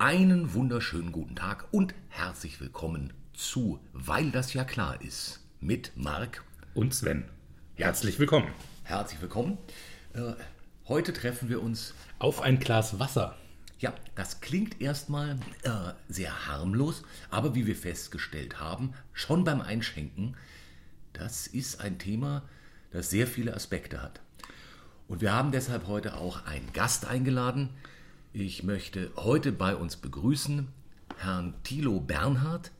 Einen wunderschönen guten Tag und herzlich willkommen zu Weil das ja klar ist mit Marc. Und Sven. Herzlich willkommen. Herzlich willkommen. Äh, heute treffen wir uns. Auf ein Glas Wasser. Ja, das klingt erstmal äh, sehr harmlos, aber wie wir festgestellt haben, schon beim Einschenken, das ist ein Thema, das sehr viele Aspekte hat. Und wir haben deshalb heute auch einen Gast eingeladen. Ich möchte heute bei uns begrüßen Herrn Thilo Bernhard.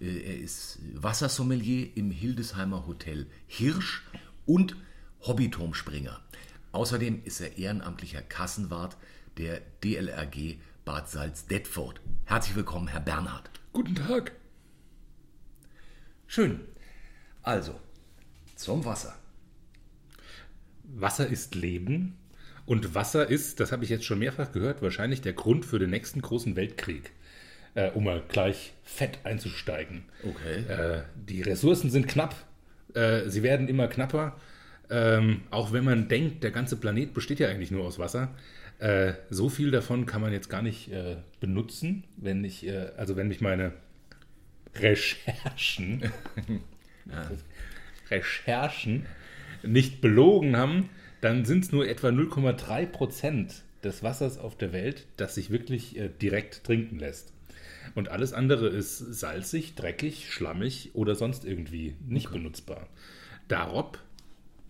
Äh, Er ist Wassersommelier im Hildesheimer Hotel Hirsch und Hobbyturmspringer. Außerdem ist er ehrenamtlicher Kassenwart der DLRG Bad Salz-Detford. Herzlich willkommen, Herr Bernhard. Guten Tag. Schön. Also, zum Wasser. Wasser ist Leben und Wasser ist, das habe ich jetzt schon mehrfach gehört, wahrscheinlich der Grund für den nächsten großen Weltkrieg. Äh, um mal gleich fett einzusteigen. Okay. Äh, die Ressourcen sind knapp. Äh, sie werden immer knapper. Ähm, auch wenn man denkt, der ganze Planet besteht ja eigentlich nur aus Wasser. Äh, so viel davon kann man jetzt gar nicht äh, benutzen, wenn ich, äh, also wenn mich meine Recherchen, Recherchen nicht belogen haben, dann sind es nur etwa 0,3 Prozent des Wassers auf der Welt, das sich wirklich äh, direkt trinken lässt. Und alles andere ist salzig, dreckig, schlammig oder sonst irgendwie nicht benutzbar. Darob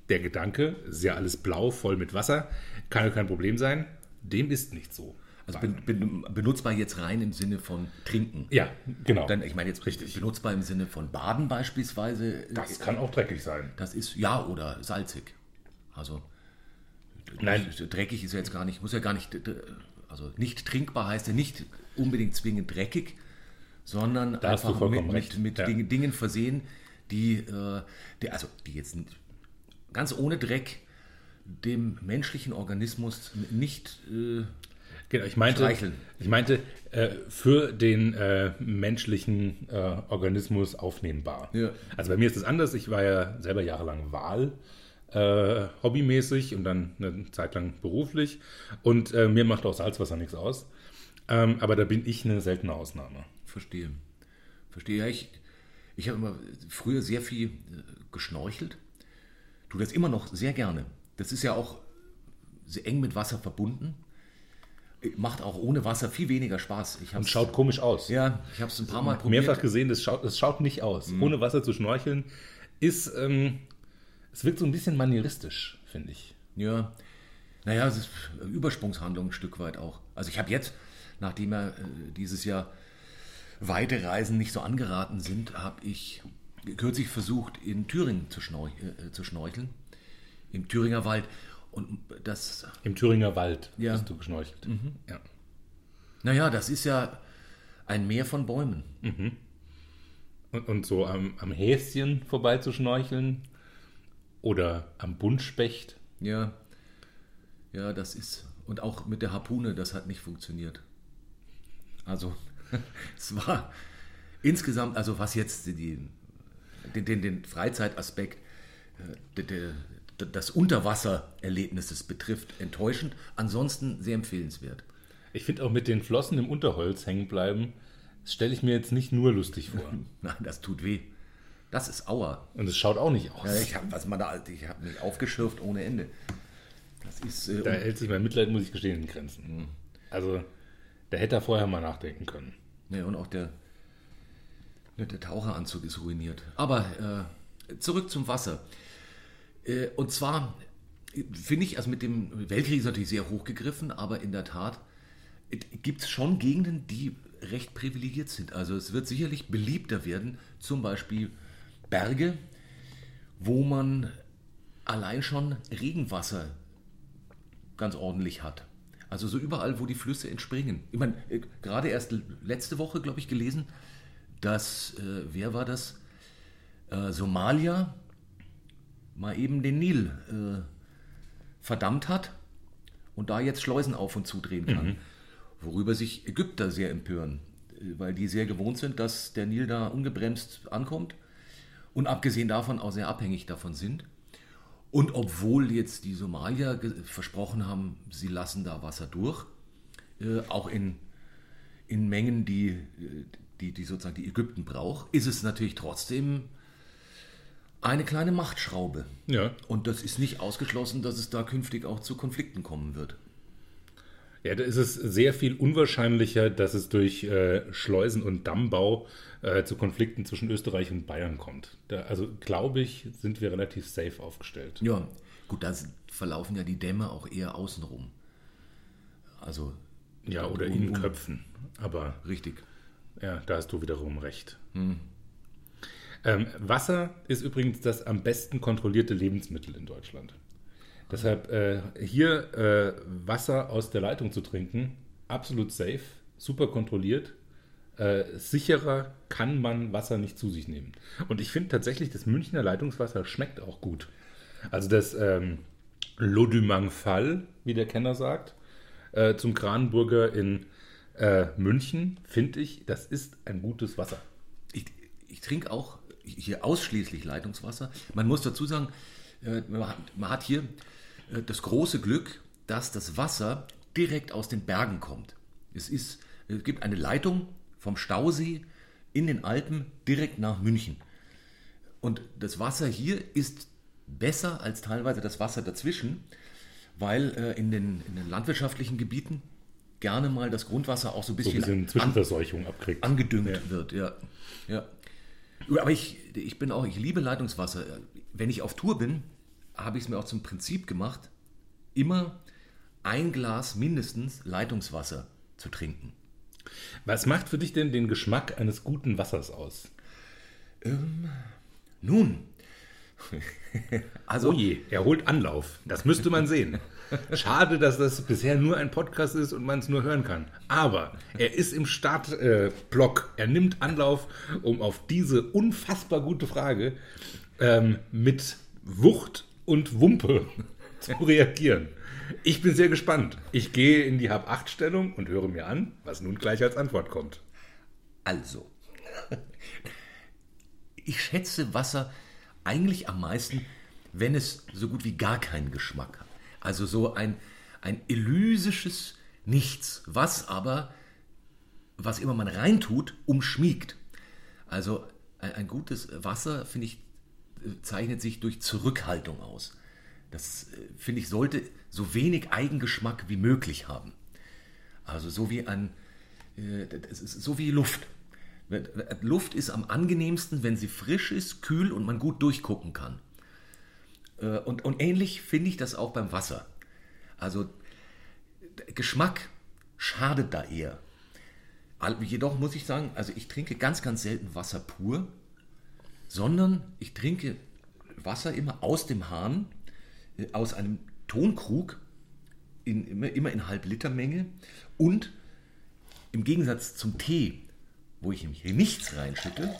der Gedanke, ist ja alles blau, voll mit Wasser, kann ja kein Problem sein. Dem ist nicht so. Also ben, ben, benutzbar jetzt rein im Sinne von trinken. ja, genau. Dann, ich meine jetzt richtig benutzbar im Sinne von Baden beispielsweise. das kann auch dreckig sein. Das ist ja oder salzig. Also Nein. dreckig ist ja jetzt gar nicht, muss ja gar nicht, also nicht trinkbar heißt ja nicht unbedingt zwingend dreckig, sondern Da einfach mit, mit, mit ja. Dingen, versehen, die, äh, die, also die jetzt ganz ohne Dreck dem menschlichen Organismus nicht äh, Genau, ich meinte, Streicheln. ich meinte äh, für den äh, menschlichen äh, Organismus aufnehmbar. Ja. Also bei mir ist es anders. Ich war ja selber jahrelang Wahl, äh, hobbymäßig und dann eine Zeit lang beruflich. Und äh, mir macht auch Salzwasser nichts aus. Ähm, aber da bin ich eine seltene Ausnahme. Verstehe. Verstehe. Ja, ich, ich habe immer früher sehr viel äh, geschnorchelt. Tu das immer noch sehr gerne. Das ist ja auch sehr eng mit Wasser verbunden. Äh, Macht auch ohne Wasser viel weniger Spaß. Ich Und schaut komisch aus. ja, ich habe es ein paar Mal probiert. Mehrfach gesehen, das schaut, das schaut nicht aus. Ohne Wasser zu schnorcheln ist, ähm, es wirkt so ein bisschen manieristisch, finde ich. Ja, naja, es ist Übersprungshandlung ein Stück weit auch. Also ich habe jetzt, nachdem ja äh, dieses Jahr weite Reisen nicht so angeraten sind, habe ich kürzlich versucht, in Thüringen zu, schnorch äh, zu schnorcheln, im Thüringer Wald. Und das, Im Thüringer Wald Ja. hast du geschnorchelt. Ja. naja, das ist ja ein Meer von Bäumen. Und, und so am, am Häschen vorbei zu schnorcheln oder am Buntspecht. Ja, ja, das ist. Und auch mit der Harpune, das hat nicht funktioniert. Also, es war insgesamt, also was jetzt den, den, den Freizeitaspekt äh, das Unterwassererlebnisses betrifft, enttäuschend. Ansonsten sehr empfehlenswert. Ich finde auch mit den Flossen im Unterholz hängen bleiben, das stelle ich mir jetzt nicht nur lustig vor. Nein, das tut weh. Das ist Auer. Und es schaut auch nicht aus. Ja, ich habe ich habe mich aufgeschürft ohne Ende. Das ist äh, Da hält sich mein Mitleid, muss ich gestehen, in Grenzen. Also, da hätte er vorher mal nachdenken können. Ja, und auch der, ne, der Taucheranzug ist ruiniert. Aber äh, zurück zum Wasser. Äh, und zwar äh, finde ich, also mit dem Weltkrieg ist natürlich sehr hochgegriffen, aber in der Tat gibt es schon Gegenden, die recht privilegiert sind. Also es wird sicherlich beliebter werden, zum Beispiel Berge, wo man allein schon Regenwasser ganz ordentlich hat. Also so überall, wo die Flüsse entspringen. Ich meine, äh, gerade erst letzte Woche, glaube ich, gelesen, dass, äh, wer war das? Äh, Somalia mal eben den Nil äh, verdammt hat und da jetzt Schleusen auf und zudrehen kann. Worüber sich Ägypter sehr empören, äh, weil die sehr gewohnt sind, dass der Nil da ungebremst ankommt und abgesehen davon auch sehr abhängig davon sind. Und obwohl jetzt die Somalier versprochen haben, sie lassen da Wasser durch, äh, auch in, in Mengen, die, die, die sozusagen die Ägypten braucht, ist es natürlich trotzdem eine kleine Machtschraube. Ja. Und das ist nicht ausgeschlossen, dass es da künftig auch zu Konflikten kommen wird. Ja, da ist es sehr viel unwahrscheinlicher, dass es durch äh, Schleusen- und Dammbau äh, zu Konflikten zwischen Österreich und Bayern kommt. Da, also glaube ich, sind wir relativ safe aufgestellt. Ja, gut, da verlaufen ja die Dämme auch eher außenrum. Also. Ja, oder in Köpfen. Aber Richtig. ja, da hast du wiederum recht. Ähm, Wasser ist übrigens das am besten kontrollierte Lebensmittel in Deutschland. Deshalb äh, hier äh, Wasser aus der Leitung zu trinken, absolut safe, super kontrolliert. Äh, sicherer kann man Wasser nicht zu sich nehmen. Und ich finde tatsächlich, das Münchner Leitungswasser schmeckt auch gut. Also das ähm, L'eau wie der Kenner sagt, äh, zum Kranenburger in äh, München, finde ich, das ist ein gutes Wasser. Ich, ich trinke auch hier ausschließlich Leitungswasser. Man muss dazu sagen, äh, man hat, hier das große Glück, dass das Wasser direkt aus den Bergen kommt. Es, ist, es gibt eine Leitung vom Stausee in den Alpen direkt nach München. Und das Wasser hier ist besser als teilweise das Wasser dazwischen, weil äh, in, den, in den landwirtschaftlichen Gebieten gerne mal das Grundwasser auch so ein So ein bisschen, bisschen an, Zwischenverseuchung abkriegt. angedüngt wird. Ja. Ja. Aber ich, ich bin auch, ich liebe Leitungswasser. Wenn ich auf Tour bin, habe ich es mir auch zum Prinzip gemacht, immer ein Glas mindestens Leitungswasser zu trinken. Was macht für dich denn den Geschmack eines guten Wassers aus? Nun, also Oh je, er holt Anlauf. Das müsste man sehen. Schade, dass das bisher nur ein Podcast ist und man es nur hören kann. Aber er ist im Startblock. Äh, er nimmt Anlauf, um auf diese unfassbar gute Frage ähm, mit Wucht und Wumpe zu reagieren. Ich bin sehr gespannt. Ich gehe in die Hab-8-Stellung und höre mir an, was nun gleich als Antwort kommt. Also, ich schätze Wasser eigentlich am meisten, wenn es so gut wie gar keinen Geschmack hat. Also so ein, ein elysisches Nichts, was aber, was immer man reintut, umschmiegt. Also ein, ein gutes Wasser, finde ich, zeichnet sich durch Zurückhaltung aus. Das, äh, finde ich, sollte so wenig Eigengeschmack wie möglich haben. Also so wie ein, äh, so wie Luft. Luft ist am angenehmsten, wenn sie frisch ist, kühl und man gut durchgucken kann. Äh, Und, und ähnlich finde ich das auch beim Wasser. Also Geschmack schadet da eher. Jedoch muss ich sagen, also ich trinke ganz, ganz selten Wasser pur, sondern ich trinke Wasser immer aus dem Hahn, äh, aus einem Tonkrug, in, immer, immer in Halb-Liter-Menge und im Gegensatz zum Tee, wo ich hier nichts reinschütte,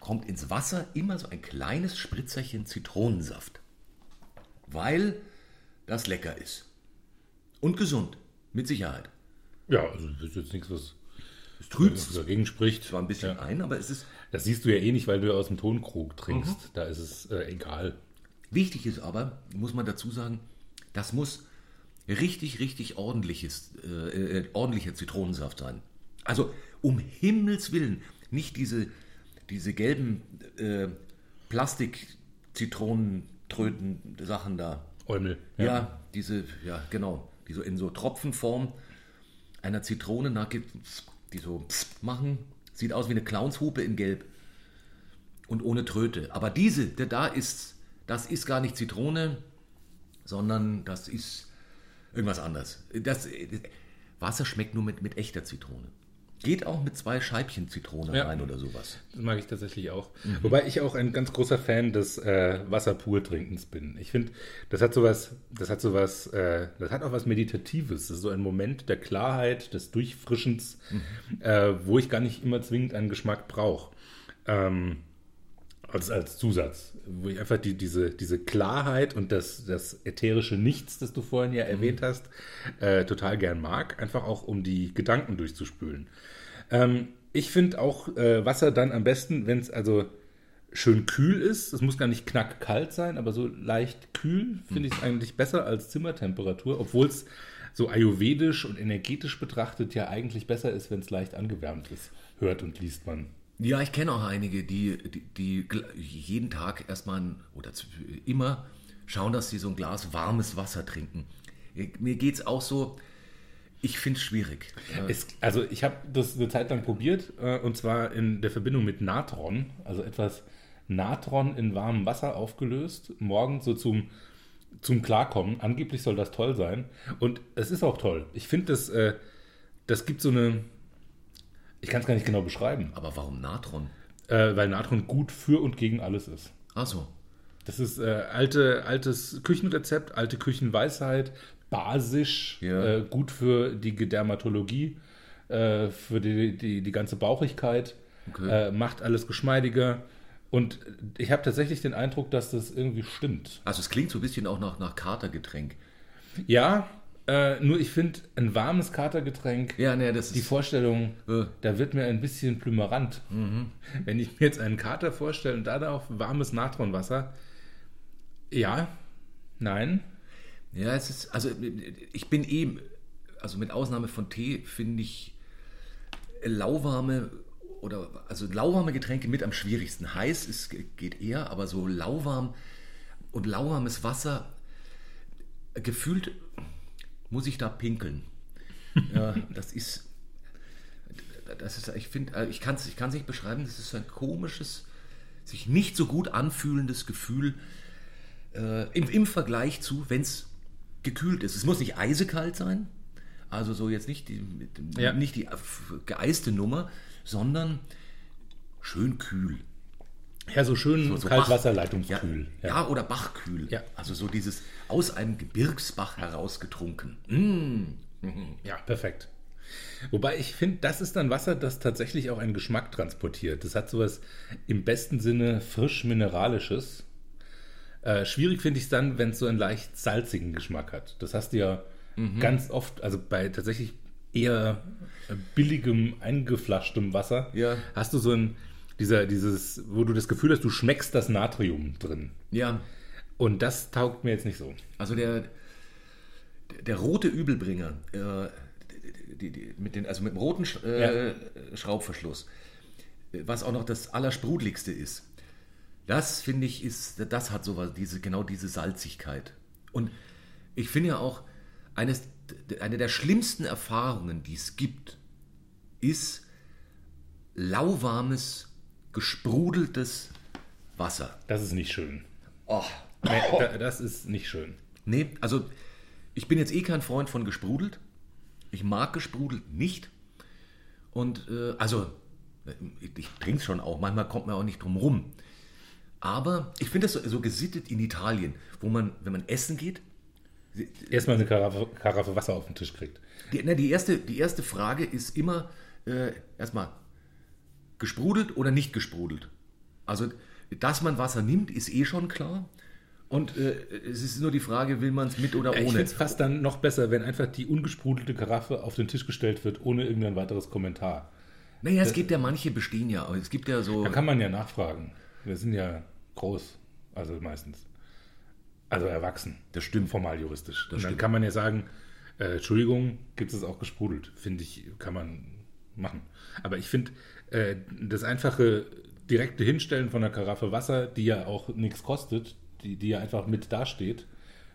kommt ins Wasser immer so ein kleines Spritzerchen Zitronensaft. Weil das lecker ist. Und gesund, mit Sicherheit. Ja, also das ist jetzt nichts, was Es trübt was dagegen spricht. zwar ein bisschen ein, aber es ist Das siehst du ja eh nicht, weil du aus dem Tonkrug trinkst. Da ist es äh, egal. Wichtig ist aber, muss man dazu sagen, das muss richtig, richtig ordentliches, äh, äh, ordentlicher Zitronensaft sein. Also um Himmels Willen nicht diese, diese gelben äh, Plastik-Zitronentröten-Sachen da. Eumel. Ja. diese, ja genau, die so in so Tropfenform einer Zitrone nachgibt, die so machen. Sieht aus wie eine Clownshupe in Gelb und ohne Tröte. Aber diese, der da ist, das ist gar nicht Zitrone, sondern das ist irgendwas anderes. Das, Wasser schmeckt nur mit, mit echter Zitrone. Geht auch mit zwei Scheibchen Zitrone Ja. rein oder sowas. Das mag ich tatsächlich auch. Wobei ich auch ein ganz großer Fan des äh, Wasserpurtrinkens bin. Ich finde, das hat sowas, das hat sowas, äh, das hat auch was Meditatives. Das ist so ein Moment der Klarheit, des Durchfrischens, äh, wo ich gar nicht immer zwingend einen Geschmack brauche. Ähm, als, als Zusatz, wo ich einfach die, diese, diese Klarheit und das, das ätherische Nichts, das du vorhin ja erwähnt hast, äh, total gern mag, einfach auch um die Gedanken durchzuspülen. Ähm, ich finde auch äh, Wasser dann am besten, wenn es also schön kühl ist. Es muss gar nicht knackkalt sein, aber so leicht kühl finde ich es eigentlich besser als Zimmertemperatur, obwohl es so ayurvedisch und energetisch betrachtet ja eigentlich besser ist, wenn es leicht angewärmt ist. Hört und liest man. Ja, ich kenne auch einige, die, die, die jeden Tag erstmal oder immer schauen, dass sie so ein Glas warmes Wasser trinken. Mir geht es auch so, ich finde es schwierig. Also ich habe das eine Zeit lang probiert äh, und zwar in der Verbindung mit Natron, also etwas Natron in warmem Wasser aufgelöst, morgens so zum, zum Klarkommen. Angeblich soll das toll sein und es ist auch toll. Ich finde, das, äh, das gibt so eine, ich kann es gar nicht genau beschreiben. Aber warum Natron? Äh, weil Natron gut für und gegen alles ist. Ach so. Das ist äh, alte, altes Küchenrezept, alte Küchenweisheit, basisch, Ja. äh, gut für die Dermatologie, äh, für die, die, die ganze Bauchigkeit, Okay. äh, macht alles geschmeidiger. Und ich habe tatsächlich den Eindruck, dass das irgendwie stimmt. Also es klingt so ein bisschen auch nach, nach Katergetränk. Ja, äh, nur ich finde, ein warmes Katergetränk, Ja, ne, das die ist. Vorstellung, Äh. da wird mir ein bisschen plümerant. Wenn ich mir jetzt einen Kater vorstelle und da auf warmes Natronwasser, ja, nein, Ja, es ist. Also ich bin eben. Also mit Ausnahme von Tee finde ich lauwarme oder also lauwarme Getränke mit am schwierigsten. Heiß ist, geht eher, aber so lauwarm und lauwarmes Wasser gefühlt muss ich da pinkeln. Ja, das ist. Das ist, ich finde, ich kann es ich kann's nicht beschreiben, das ist ein komisches, sich nicht so gut anfühlendes Gefühl äh, im, im Vergleich zu, wenn es gekühlt ist. Es muss nicht eisekalt sein, also so jetzt nicht die, Ja. nicht die geeiste Nummer, sondern schön kühl. Ja, so schön So- so Kaltwasserleitungskühl. Ja, ja. oder Bachkühl. Ja. Also so dieses aus einem Gebirgsbach herausgetrunken. Mm. Ja, perfekt. Wobei ich finde, das ist dann Wasser, das tatsächlich auch einen Geschmack transportiert. Das hat sowas im besten Sinne frisch mineralisches. Äh, schwierig finde ich es dann, wenn es so einen leicht salzigen Geschmack hat. Das hast du ja ganz oft, also bei tatsächlich eher äh, billigem, eingeflaschtem Wasser, Ja. hast du so ein, dieser, dieses, wo du das Gefühl hast, du schmeckst das Natrium drin. Ja, Und das taugt mir jetzt nicht so. Also der, der rote Übelbringer, äh, die, die, mit den, also mit dem roten Sch äh, Schraubverschluss, äh, was auch noch das Allersprudeligste ist, das finde ich ist, das hat sowas, diese, genau diese Salzigkeit. Und ich finde ja auch, eines, eine der schlimmsten Erfahrungen, die es gibt, ist lauwarmes, gesprudeltes Wasser. Das ist nicht schön. Oh, Nee, da, das ist nicht schön. Nee, also ich bin jetzt eh kein Freund von gesprudelt. Ich mag gesprudelt nicht. Und äh, also, ich, ich trinke es schon auch, manchmal kommt man auch nicht drum rum. Aber ich finde das so, so gesittet in Italien, wo man, wenn man essen geht, Erstmal eine Karaffe, Karaffe Wasser auf den Tisch kriegt. die, na, die, erste, die erste Frage ist immer äh, erstmal gesprudelt oder nicht gesprudelt. Also, dass man Wasser nimmt, ist eh schon klar. Und äh, es ist nur die Frage, will man es mit oder Ich ohne? finde es fast dann noch besser, wenn einfach die ungesprudelte Karaffe auf den Tisch gestellt wird, ohne irgendein weiteres Kommentar. Naja, es gibt ja manche bestehen ja, aber es gibt ja so. Da kann man ja nachfragen. Wir sind ja groß, also meistens. Also erwachsen. Das stimmt. Formal juristisch. Und dann stimmt. kann man ja sagen, äh, Entschuldigung, gibt es auch gesprudelt. Finde ich, kann man machen. Aber ich finde, äh, das einfache direkte Hinstellen von einer Karaffe Wasser, die ja auch nichts kostet, die, die ja einfach mit dasteht,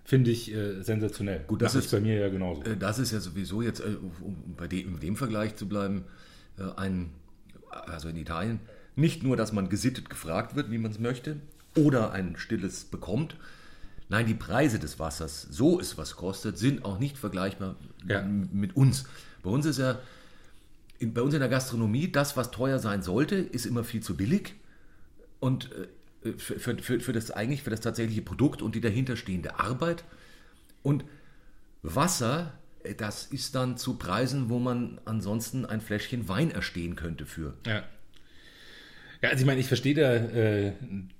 finde ich äh, sensationell. Gut, das ich ist- bei mir ja genauso. Äh, Das ist ja sowieso jetzt, äh, um bei dem, in dem Vergleich zu bleiben, ein, also in Italien, nicht nur, dass man gesittet gefragt wird, wie man es möchte, oder ein stilles bekommt. Nein, die Preise des Wassers, so es was kostet, sind auch nicht vergleichbar Ja. mit uns. Bei uns ist ja, in, bei uns in der Gastronomie, das, was teuer sein sollte, ist immer viel zu billig. Und äh, für, für, für, das eigentlich, für das tatsächliche Produkt und die dahinterstehende Arbeit. Und Wasser, äh, das ist dann zu Preisen, wo man ansonsten ein Fläschchen Wein erstehen könnte für. Ja. Ja, also ich meine, ich verstehe da äh,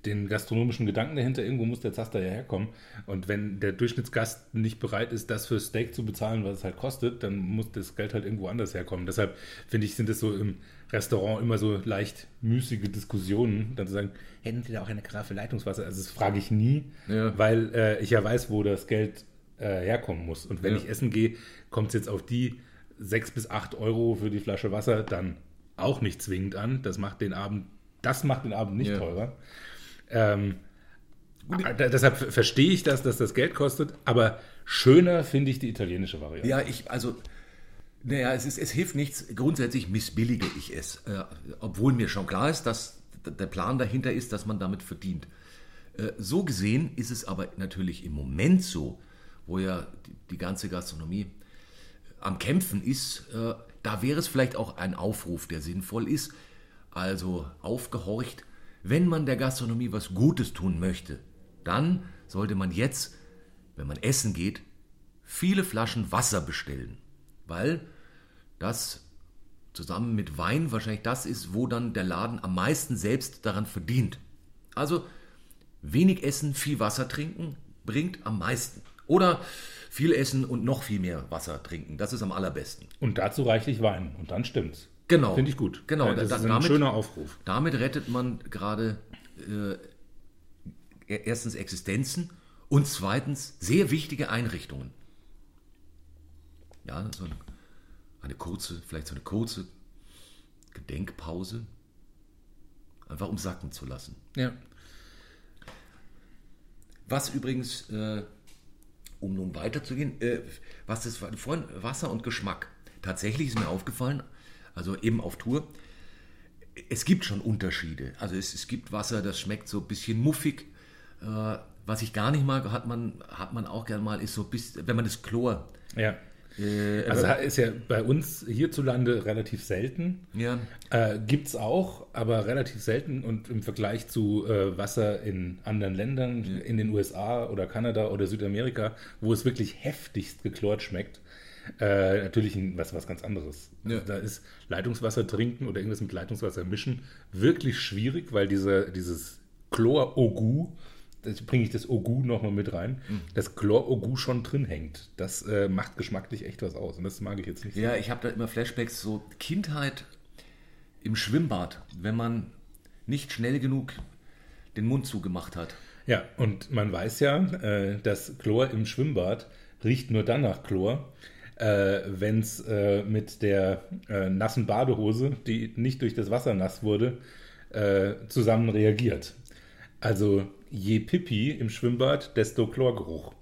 den gastronomischen Gedanken dahinter. Irgendwo muss der Zaster ja herkommen. Und wenn der Durchschnittsgast nicht bereit ist, das für Steak zu bezahlen, was es halt kostet, dann muss das Geld halt irgendwo anders herkommen. Deshalb finde ich, sind es so im Restaurant immer so leicht müßige Diskussionen, dann zu sagen, hätten Sie da auch eine Karaffe Leitungswasser? Also das frage ich nie, Ja. weil äh, ich ja weiß, wo das Geld äh, herkommen muss. Und wenn Ja. ich essen gehe, kommt es jetzt auf die 6 bis 8 Euro für die Flasche Wasser dann auch nicht zwingend an. Das macht den Abend, das macht den Abend nicht Ja. teurer. Ähm, äh, deshalb ver- verstehe ich das, dass das Geld kostet, aber schöner finde ich die italienische Variante. Ja, ich, also, naja, es, ist, es hilft nichts. Grundsätzlich missbillige ich es. Äh, obwohl mir schon klar ist, dass der Plan dahinter ist, dass man damit verdient. Äh, so gesehen ist es aber natürlich im Moment so, wo ja die, die ganze Gastronomie äh, am Kämpfen ist, äh, da wäre es vielleicht auch ein Aufruf, der sinnvoll ist. Also aufgehorcht, wenn man der Gastronomie was Gutes tun möchte, dann sollte man jetzt, wenn man essen geht, viele Flaschen Wasser bestellen, weil das zusammen mit Wein wahrscheinlich das ist, wo dann der Laden am meisten selbst daran verdient. Also wenig essen, viel Wasser trinken bringt am meisten. Oder viel essen und noch viel mehr Wasser trinken. Das ist am allerbesten. Und dazu reichlich Wein. Und dann stimmt's. Genau. Finde ich gut. Genau, Das da- ist ein damit- schöner Aufruf. Damit rettet man gerade äh, erstens Existenzen und zweitens sehr wichtige Einrichtungen. Ja, so eine, eine kurze, vielleicht so eine kurze Gedenkpause, einfach um sacken zu lassen. Ja. Was übrigens, äh, um nun weiterzugehen, äh, was das vorhin Wasser und Geschmack. Tatsächlich ist mir aufgefallen, also eben auf Tour, es gibt schon Unterschiede. Also es, es gibt Wasser, das schmeckt so ein bisschen muffig. Äh, was ich gar nicht mag, hat man, hat man auch gern mal, ist so ein bisschen, wenn man das Chlor. Ja. Äh, Also ist ja bei uns hierzulande relativ selten. ja, Äh, Gibt es auch, aber relativ selten und im Vergleich zu äh, Wasser in anderen Ländern, in den USA oder Kanada oder Südamerika, wo es wirklich heftigst geklort schmeckt, äh, natürlich ein, was, was ganz anderes. Ja. Da ist Leitungswasser trinken oder irgendwas mit Leitungswasser mischen wirklich schwierig, weil diese, dieses Chlor-Ogu, das bringe ich das Ogu nochmal mit rein, das Chlor-Ogu schon drin hängt. Das äh, macht geschmacklich echt was aus und das mag ich jetzt nicht. ja, ich habe da immer Flashbacks, so Kindheit im Schwimmbad, wenn man nicht schnell genug den Mund zugemacht hat. Ja, und man weiß ja, äh, dass Chlor im Schwimmbad riecht nur dann nach Chlor, äh, wenn es äh, mit der äh, nassen Badehose, die nicht durch das Wasser nass wurde, äh, zusammen reagiert. Also je Pipi im Schwimmbad, desto Chlorgeruch.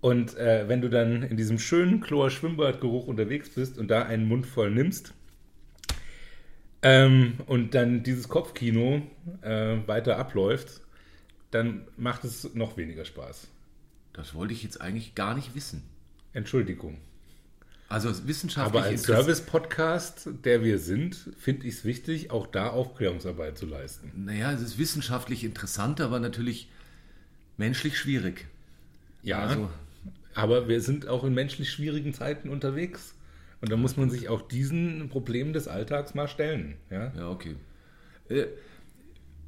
Und äh, wenn du dann in diesem schönen Chlor-Schwimmbadgeruch unterwegs bist und da einen Mund voll nimmst ähm, und dann dieses Kopfkino äh, weiter abläuft, dann macht es noch weniger Spaß. Das wollte ich jetzt eigentlich gar nicht wissen. Entschuldigung. Also wissenschaftlich Aber als Service-Podcast, der wir sind, finde ich es wichtig, auch da Aufklärungsarbeit zu leisten. Naja, es ist wissenschaftlich interessant, aber natürlich menschlich schwierig. Ja, Also- aber wir sind auch in menschlich schwierigen Zeiten unterwegs. Und da muss man sich auch diesen Problemen des Alltags mal stellen. Ja? Ja, okay. Äh,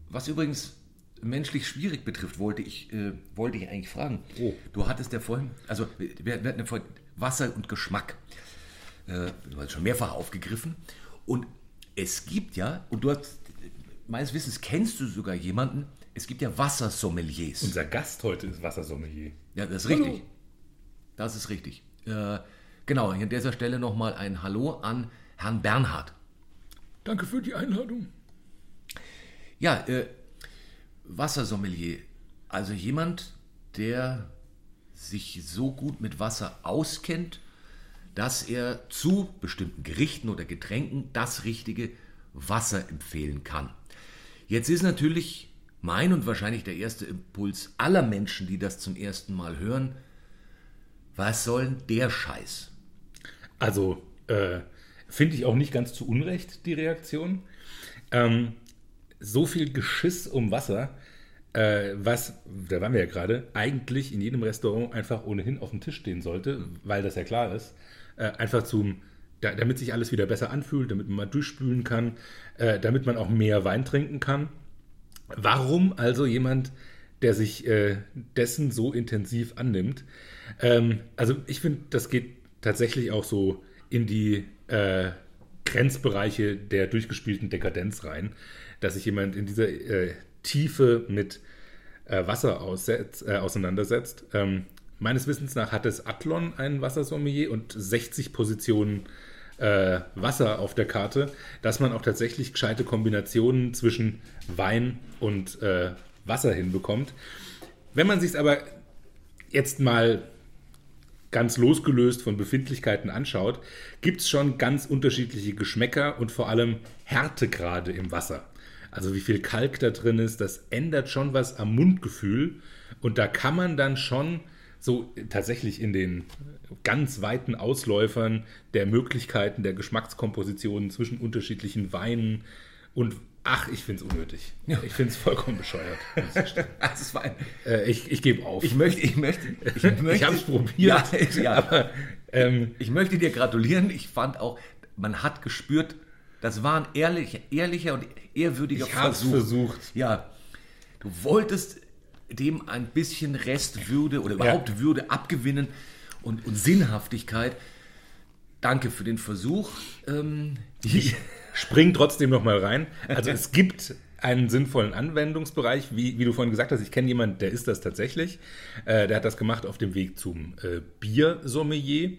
was übrigens menschlich schwierig betrifft, wollte ich, äh, wollte ich eigentlich fragen. Oh. Du hattest ja vorhin, also wir, wir hatten ja vorhin Wasser und Geschmack. Äh, du hast schon mehrfach aufgegriffen. Und es gibt ja, und du hast, meines Wissens kennst du sogar jemanden, es gibt ja Wassersommeliers. Unser Gast heute ist Wassersommelier. Ja, das ist Hallo. richtig. Das ist richtig. Äh, genau, hier an dieser Stelle nochmal ein Hallo an Herrn Bernhard. Danke für die Einladung. Ja, äh, Wassersommelier. Also jemand, der sich so gut mit Wasser auskennt, dass er zu bestimmten Gerichten oder Getränken das richtige Wasser empfehlen kann. Jetzt ist natürlich mein und wahrscheinlich der erste Impuls aller Menschen, die das zum ersten Mal hören, was soll denn der Scheiß? Also äh, finde ich auch nicht ganz zu Unrecht die Reaktion. Ähm, so viel Geschiss um Wasser, äh, was, da waren wir ja gerade, eigentlich in jedem Restaurant einfach ohnehin auf dem Tisch stehen sollte, weil das ja klar ist. Äh, einfach zum, da, damit sich alles wieder besser anfühlt, damit man mal durchspülen kann, äh, damit man auch mehr Wein trinken kann. Warum also jemand, der sich äh, dessen so intensiv annimmt? Ähm, also ich finde, das geht tatsächlich auch so in die äh, Grenzbereiche der durchgespielten Dekadenz rein, dass sich jemand in dieser äh, Tiefe mit äh, Wasser aussetzt, äh, auseinandersetzt. Ähm, meines Wissens nach hat das Athlon einen Wassersommelier und 60 Positionen äh, Wasser auf der Karte, dass man auch tatsächlich gescheite Kombinationen zwischen Wein und äh, Wasser hinbekommt. Wenn man sich aber jetzt mal ganz losgelöst von Befindlichkeiten anschaut, gibt es schon ganz unterschiedliche Geschmäcker und vor allem Härtegrade im Wasser. Also wie viel Kalk da drin ist, das ändert schon was am Mundgefühl. Und da kann man dann schon so tatsächlich in den ganz weiten Ausläufern der Möglichkeiten der Geschmackskompositionen zwischen unterschiedlichen Weinen und ach, ich finde es unnötig. Ich finde es vollkommen bescheuert. Also es war ein, äh, ich ich gebe auf. ich möchte, ich möchte, ich Ich habe es probiert. Ja, ja. Aber ähm, Ich möchte dir gratulieren. Ich fand auch, man hat gespürt, das war ein ehrlicher, ehrlicher und ehrwürdiger ich Versuch. versucht. Ja, du wolltest dem ein bisschen Restwürde oder überhaupt Würde abgewinnen und, und Sinnhaftigkeit. Danke für den Versuch. Ähm, ich, spring trotzdem noch mal rein. Also es gibt einen sinnvollen Anwendungsbereich, wie, wie du vorhin gesagt hast. Ich kenne jemanden, der ist das tatsächlich. Äh, der hat das gemacht auf dem Weg zum äh, Biersommelier.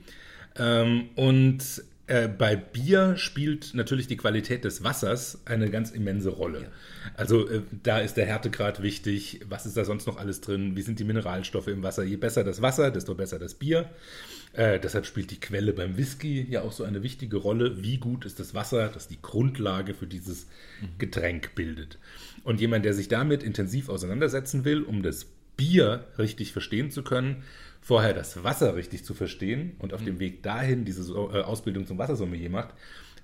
Ähm, und äh, bei Bier spielt natürlich die Qualität des Wassers eine ganz immense Rolle. Also äh, da ist der Härtegrad wichtig. Was ist da sonst noch alles drin? Wie sind die Mineralstoffe im Wasser? Je besser das Wasser, desto besser das Bier. Äh, deshalb spielt die Quelle beim Whisky ja auch so eine wichtige Rolle. Wie gut ist das Wasser, das die Grundlage für dieses Getränk bildet. Und jemand, der sich damit intensiv auseinandersetzen will, um das Bier richtig verstehen zu können, vorher das Wasser richtig zu verstehen und auf dem Weg dahin diese so- äh, Ausbildung zum Wassersommelier macht,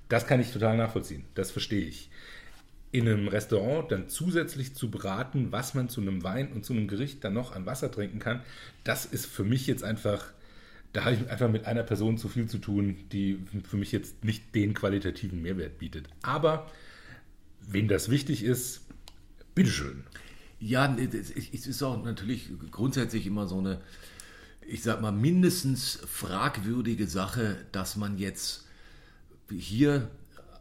das kann ich total nachvollziehen. Das verstehe ich. In einem Restaurant dann zusätzlich zu beraten, was man zu einem Wein und zu einem Gericht dann noch an Wasser trinken kann, das ist für mich jetzt einfach, da habe ich einfach mit einer Person zu viel zu tun, die für mich jetzt nicht den qualitativen Mehrwert bietet. Aber wem das wichtig ist, bitteschön. Ja, ist- es ist auch natürlich grundsätzlich immer so eine, ich sag mal, mindestens fragwürdige Sache, dass man jetzt hier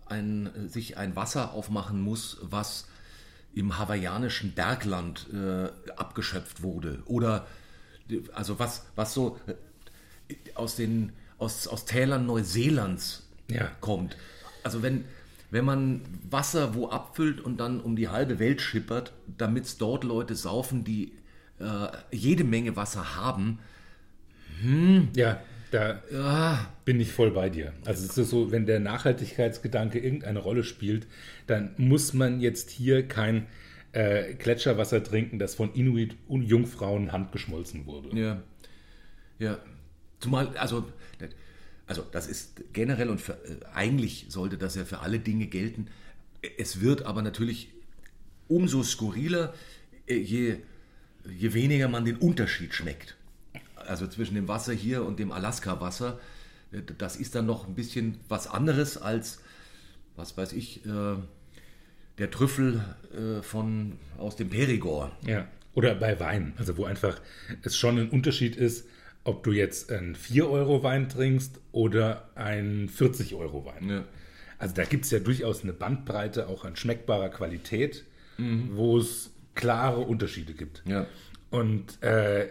ein, sich ein Wasser aufmachen muss, was im hawaiianischen Bergland äh, abgeschöpft wurde. Oder also was, was so äh, aus den aus, aus Tälern Neuseelands Ja. kommt. Also wenn, wenn man Wasser wo abfüllt und dann um die halbe Welt schippert, damit es dort Leute saufen, die äh, jede Menge Wasser haben, Ja, da ja, bin ich voll bei dir. Also es ist so, wenn der Nachhaltigkeitsgedanke irgendeine Rolle spielt, dann muss man jetzt hier kein äh, Gletscherwasser trinken, das von Inuit und Jungfrauen handgeschmolzen wurde. Ja. Ja. Zumal, also, also das ist generell und für, äh, eigentlich sollte das ja für alle Dinge gelten. Es wird aber natürlich umso skurriler, äh, je, je weniger man den Unterschied schmeckt. Also zwischen dem Wasser hier und dem Alaska-Wasser. Äh, Das ist dann noch ein bisschen was anderes als, was weiß ich, äh, der Trüffel äh, von, aus dem Perigord. Ja. Oder bei Wein, also wo einfach es schon ein Unterschied ist, ob du jetzt einen 4-Euro-Wein trinkst oder einen 40-Euro-Wein. Ja. Also da gibt es ja durchaus eine Bandbreite auch an schmeckbarer Qualität, wo es klare Unterschiede gibt. Ja. Und äh,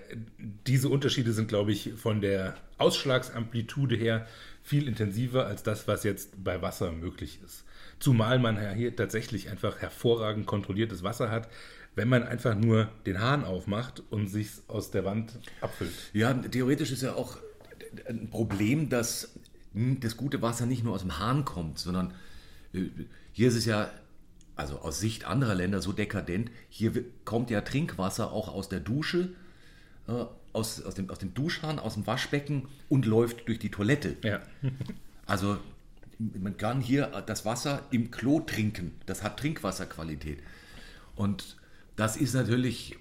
diese Unterschiede sind, glaube ich, von der Ausschlagsamplitude her viel intensiver als das, was jetzt bei Wasser möglich ist. Zumal man ja hier tatsächlich einfach hervorragend kontrolliertes Wasser hat, wenn man einfach nur den Hahn aufmacht und sich aus der Wand abfüllt. Ja, theoretisch ist ja auch ein Problem, dass das gute Wasser nicht nur aus dem Hahn kommt, sondern äh, hier ist es ja, also aus Sicht anderer Länder so dekadent, hier kommt ja Trinkwasser auch aus der Dusche, äh, aus, aus, dem, aus dem Duschhahn, aus dem Waschbecken und läuft durch die Toilette. Ja. Also man kann hier das Wasser im Klo trinken. Das hat Trinkwasserqualität. Und das ist natürlich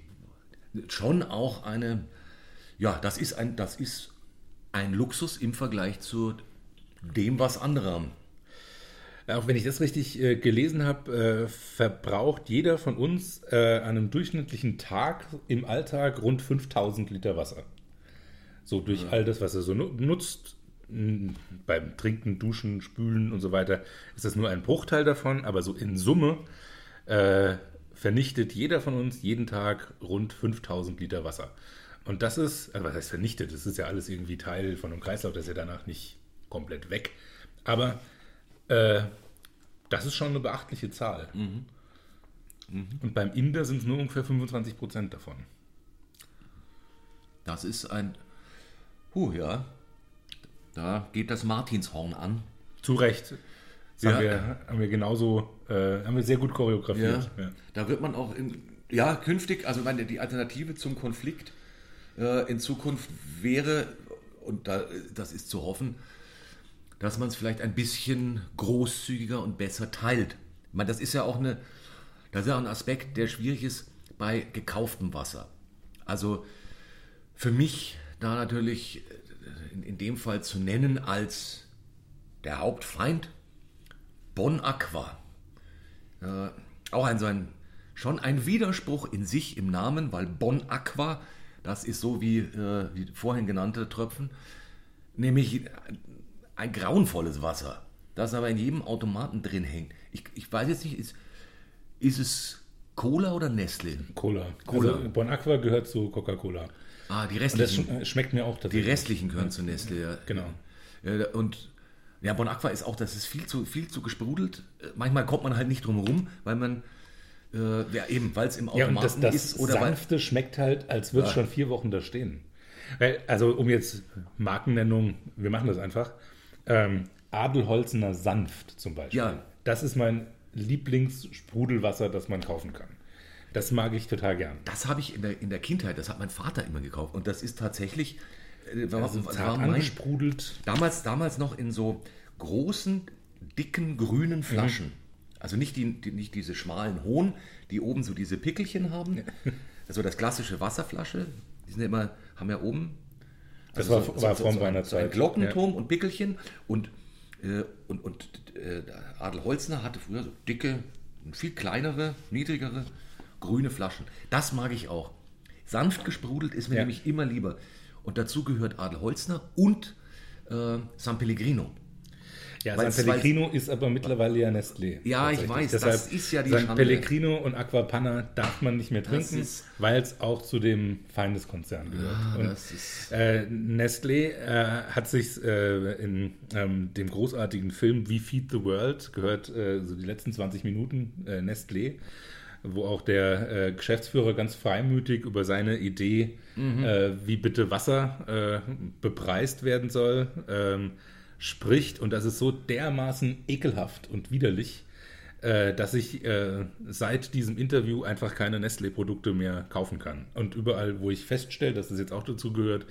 schon auch eine, ja, das ist ein, das ist ein Luxus im Vergleich zu dem, was andere haben. Auch wenn ich das richtig äh, gelesen habe, äh, verbraucht jeder von uns äh, an einem durchschnittlichen Tag im Alltag rund 5000 Liter Wasser. So durch all das, was er so nu nutzt, beim Trinken, Duschen, Spülen und so weiter, ist das nur ein Bruchteil davon, aber so in Summe äh, vernichtet jeder von uns jeden Tag rund 5000 Liter Wasser. Und das ist, also was heißt vernichtet? Das ist ja alles irgendwie Teil von einem Kreislauf, das ist ja danach nicht komplett weg. Aber äh, das ist schon eine beachtliche Zahl. Mhm. Und beim Inder sind es nur ungefähr 25 Prozent davon. Das ist ein. Huh, ja. Da geht das Martinshorn an. Zu Recht. Das Ja. haben, wir, haben wir genauso, äh, haben wir sehr gut choreografiert. Ja. Da wird man auch in, ja, künftig, also meine, die Alternative zum Konflikt äh, in Zukunft wäre, und da, das ist zu hoffen, dass man es vielleicht ein bisschen großzügiger und besser teilt. Meine, das ist ja auch eine, das ist ja auch ein Aspekt, der schwierig ist bei gekauftem Wasser. Also für mich da natürlich äh, in, in dem Fall zu nennen als der Hauptfeind Bon Aqua. Äh, auch ein so ein, schon ein Widerspruch in sich im Namen, weil Bon Aqua, das ist so wie, äh, wie vorhin genannte Tröpfen, nämlich ein grauenvolles Wasser, das aber in jedem Automaten drin hängt. Ich, ich weiß jetzt nicht, ist, ist es Cola oder Nestle? Cola. Cola. Also Bon Aqua gehört zu Coca-Cola. Ah, die Und das restlichen. sch- schmeckt mir auch Die tatsächlich. restlichen gehören zu Nestle, ja. Genau. Ja, und ja, Bon Aqua ist auch, das ist viel zu, viel zu gesprudelt. Äh, Manchmal kommt man halt nicht drum herum, weil man, äh, ja eben, weil es im Ja, Automaten das, das ist oder weil, Sanfte schmeckt halt, als würde es schon vier Wochen da stehen. Also, um jetzt Markennennung, wir machen das einfach. Ähm, Adelholzener Sanft zum Beispiel. Ja. Das ist mein Lieblingssprudelwasser, das man kaufen kann. Das mag ich total gern. das habe ich in der, in der Kindheit, das hat mein Vater immer gekauft. Und das ist tatsächlich, äh, war, Also war zart mein, angesprudelt. damals, damals noch in so großen, dicken, grünen Flaschen. Also nicht, die, die, nicht diese schmalen, hohen, die oben so diese Pickelchen haben. Also das klassische Wasserflasche, die sind ja immer, haben ja oben Das Also war, war vor meiner so ein Zeit. Glockenturm und Pickelchen und, äh, und, und äh, Adel Holzner hatte früher so dicke, viel kleinere, niedrigere, grüne Flaschen. Das mag ich auch. Sanft gesprudelt ist mir Ja. nämlich immer lieber. Und dazu gehört Adel Holzner und äh, San Pellegrino. Ja, Weil's- San Pellegrino ist aber mittlerweile ja Nestlé. Ja, ich weiß, das Deshalb ist ja die San Schande. Pellegrino und Aquapanna darf man nicht mehr trinken, weil es auch zu dem Feindeskonzern gehört. und das ist- äh, Nestlé äh, hat sich äh, in ähm, dem großartigen Film We Feed the World gehört, äh, so die letzten 20 Minuten äh, Nestlé, wo auch der äh, Geschäftsführer ganz freimütig über seine Idee, äh, wie bitte Wasser bepreist werden soll, ähm, spricht. Und das ist so dermaßen ekelhaft und widerlich, äh, dass ich äh, seit diesem Interview einfach keine Nestlé-Produkte mehr kaufen kann. Und überall, wo ich feststelle, dass das jetzt auch dazu gehört,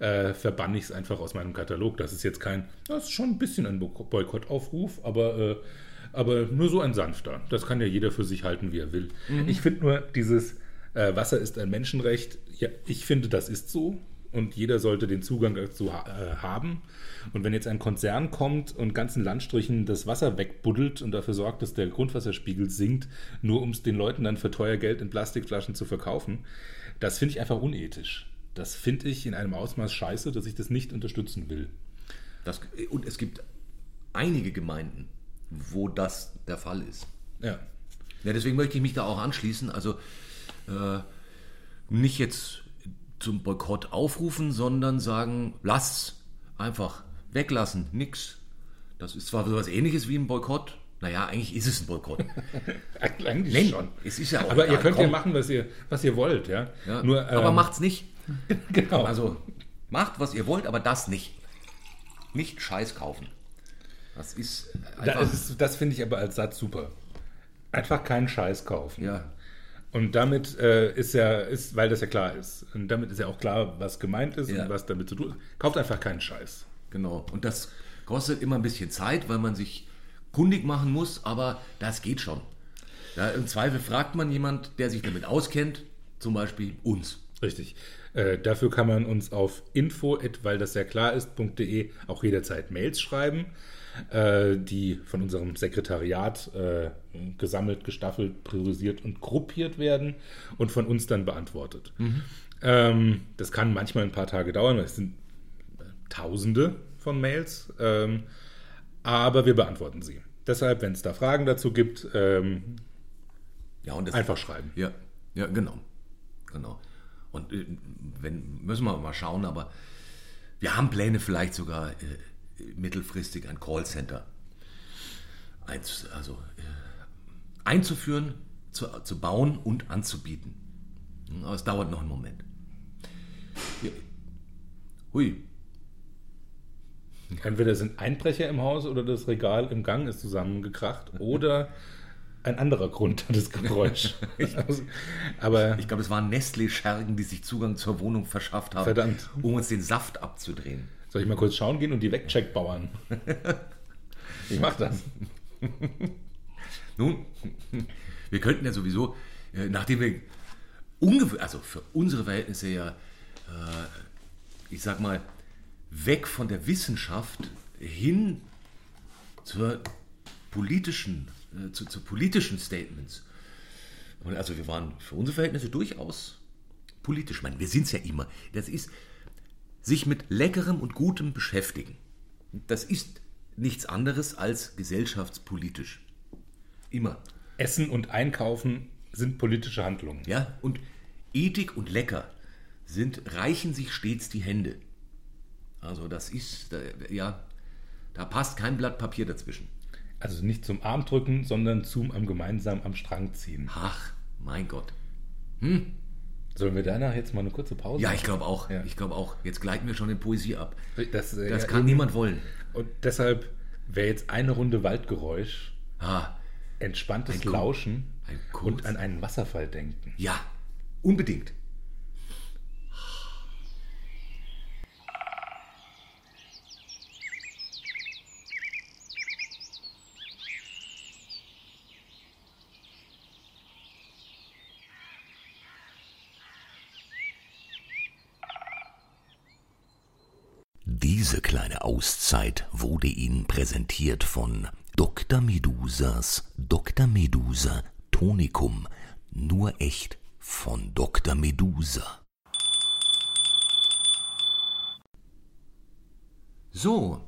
äh, verbanne ich es einfach aus meinem Katalog. Das ist jetzt kein, das ist schon ein bisschen ein Boy- Boykottaufruf, aber, äh, aber nur so ein sanfter. Das kann ja jeder für sich halten, wie er will. Ich finde nur dieses äh, Wasser ist ein Menschenrecht. Ja, ich finde, das ist so. Und jeder sollte den Zugang dazu äh, haben. Und wenn jetzt ein Konzern kommt und ganzen Landstrichen das Wasser wegbuddelt und dafür sorgt, dass der Grundwasserspiegel sinkt, nur um es den Leuten dann für teuer Geld in Plastikflaschen zu verkaufen, das finde ich einfach unethisch. Das finde ich in einem Ausmaß scheiße, dass ich das nicht unterstützen will. Das, und es gibt einige Gemeinden, wo das der Fall ist. Ja. Ja, deswegen möchte ich mich da auch anschließen. Also äh, nicht jetzt zum Boykott aufrufen, sondern sagen, lasst einfach weglassen, nix. Das ist zwar so was ähnliches wie ein Boykott. Naja, eigentlich ist es ein Boykott. Eigentlich Nein, schon. es ist ja auch Aber ihr könnt ja komm. machen, was ihr, was ihr wollt, ja. Ja, Nur, aber ähm, macht's nicht. genau. Also macht, was ihr wollt, aber das nicht. Nicht Scheiß kaufen. Das ist einfach. ist, das finde ich aber als Satz super. Einfach keinen Scheiß kaufen. ja, Und damit äh, ist ja, ist, weil das ja klar ist, und damit ist ja auch klar, was gemeint ist Ja. und was damit zu tun ist. Kauft einfach keinen Scheiß. genau. Und das kostet immer ein bisschen Zeit, weil man sich kundig machen muss, aber das geht schon. Ja, Im Zweifel fragt man jemand, der sich damit auskennt, zum Beispiel uns. Richtig. Äh, dafür kann man uns auf info, weil das sehr klar ist.de auch jederzeit Mails schreiben, äh, die von unserem Sekretariat äh, gesammelt, gestaffelt, priorisiert und gruppiert werden und von uns dann beantwortet. Ähm, das kann manchmal ein paar Tage dauern, weil es sind äh, Tausende von Mails, ähm, aber wir beantworten sie. Deshalb, wenn es da Fragen dazu gibt, ähm, Ja, und das einfach schreiben. Ja, ja, genau. Genau. Und äh, wenn, müssen wir mal schauen, aber wir haben Pläne vielleicht sogar äh, mittelfristig ein Callcenter eins, also, äh, einzuführen, zu, zu bauen und anzubieten. Aber es dauert noch einen Moment. Ja. Hui, Entweder sind Einbrecher im Haus oder das Regal im Gang ist zusammengekracht oder ein anderer Grund hat das Geräusch. Also, aber ich glaube, es waren Nestlé-Schergen, die sich Zugang zur Wohnung verschafft haben, Verdammt. um uns den Saft abzudrehen. Soll ich mal kurz schauen gehen und die wegcheckbauern? Ich mach das. Nun, wir könnten ja sowieso, äh, nachdem wir ungewöhnlich, also für unsere Verhältnisse ja, äh, ich sag mal, weg von der Wissenschaft hin zur politischen, äh, zu, zu politischen Statements. Und also wir waren für unsere Verhältnisse durchaus politisch. Ich meine, wir sind es ja immer. Das ist sich mit leckerem und gutem beschäftigen. Das ist nichts anderes als gesellschaftspolitisch. Immer. Essen und Einkaufen sind politische Handlungen. Ja, und Ethik und Lecker sind, reichen sich stets die Hände. Also das ist, ja, da passt kein Blatt Papier dazwischen. Also nicht zum Arm drücken, sondern zum am gemeinsam am Strang ziehen. Ach, mein Gott. Sollen wir danach jetzt mal eine kurze Pause? Ja, ich glaube auch. Ja. Ich glaube auch. Jetzt gleiten wir schon in Poesie ab. Das, äh, Das ja, kann eben. niemand wollen. Und deshalb wäre jetzt eine Runde Waldgeräusch, Ah, entspanntes Ein Lauschen ein und an einen Wasserfall denken. ja, unbedingt. Diese kleine Auszeit wurde Ihnen präsentiert von Dr. Medusas Dr. Medusa Tonikum. Nur echt von Dr. Medusa. So,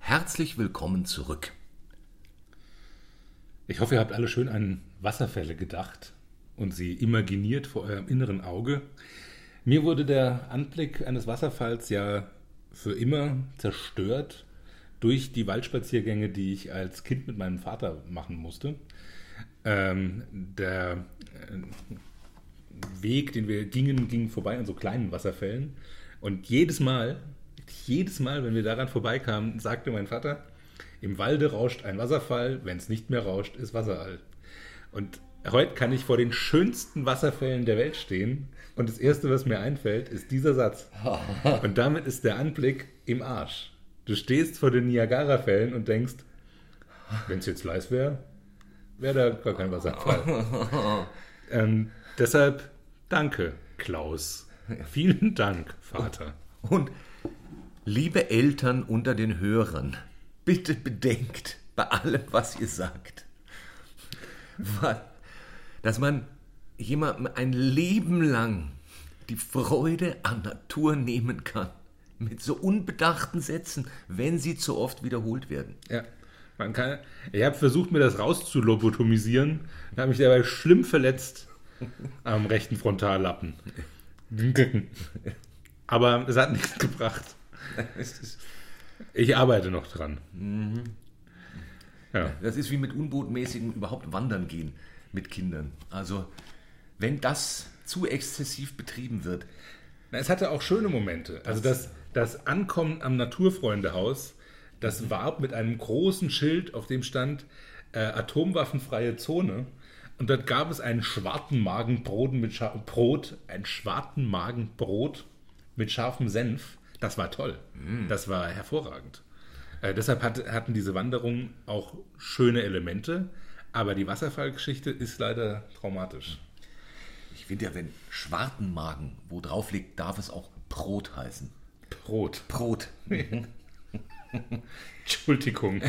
herzlich willkommen zurück. Ich hoffe, ihr habt alle schön an Wasserfälle gedacht und sie imaginiert vor eurem inneren Auge. Mir wurde der Anblick eines Wasserfalls ja für immer zerstört durch die Waldspaziergänge, die ich als Kind mit meinem Vater machen musste. Ähm, der äh, Weg, den wir gingen, ging vorbei an so kleinen Wasserfällen. Und jedes Mal, jedes Mal, wenn wir daran vorbeikamen, sagte mein Vater, im Walde rauscht ein Wasserfall, wenn es nicht mehr rauscht, ist Wasserall. Und heute kann ich vor den schönsten Wasserfällen der Welt stehen und das Erste, was mir einfällt, ist dieser Satz. Und damit ist der Anblick im Arsch. Du stehst vor den Niagara-Fällen und denkst, wenn es jetzt leis wäre, wäre da gar kein Wasserfall. ähm, deshalb danke, Klaus. Vielen Dank, Vater. Und liebe Eltern unter den Hörern, bitte bedenkt bei allem, was ihr sagt, wa- dass man jemandem ein Leben lang die Freude an Natur nehmen kann. Mit so unbedachten Sätzen, wenn sie zu oft wiederholt werden. Ja, man kann. Ich habe versucht, mir das rauszulobotomisieren, und habe mich dabei schlimm verletzt am rechten Frontallappen. Aber es hat nichts gebracht. Ich arbeite noch dran. Ja. Das ist wie mit unbotmäßigem überhaupt wandern gehen mit Kindern. Also, wenn das zu exzessiv betrieben wird, Na, Es hatte auch schöne Momente. Also das, das Ankommen am Naturfreundehaus, das warb mit einem großen Schild, auf dem stand äh, atomwaffenfreie Zone. Und dort gab es einen Schwartenmagenbrot mit Scha Brot, ein Schwartenmagenbrot mit scharfem Senf. Das war toll. Das war hervorragend. Äh, deshalb hat, hatten diese Wanderungen auch schöne Elemente, aber die Wasserfallgeschichte ist leider traumatisch. ich finde ja, wenn Schwartenmagen wo drauf liegt, darf es auch Brot heißen. Brot. Brot. Entschuldigung.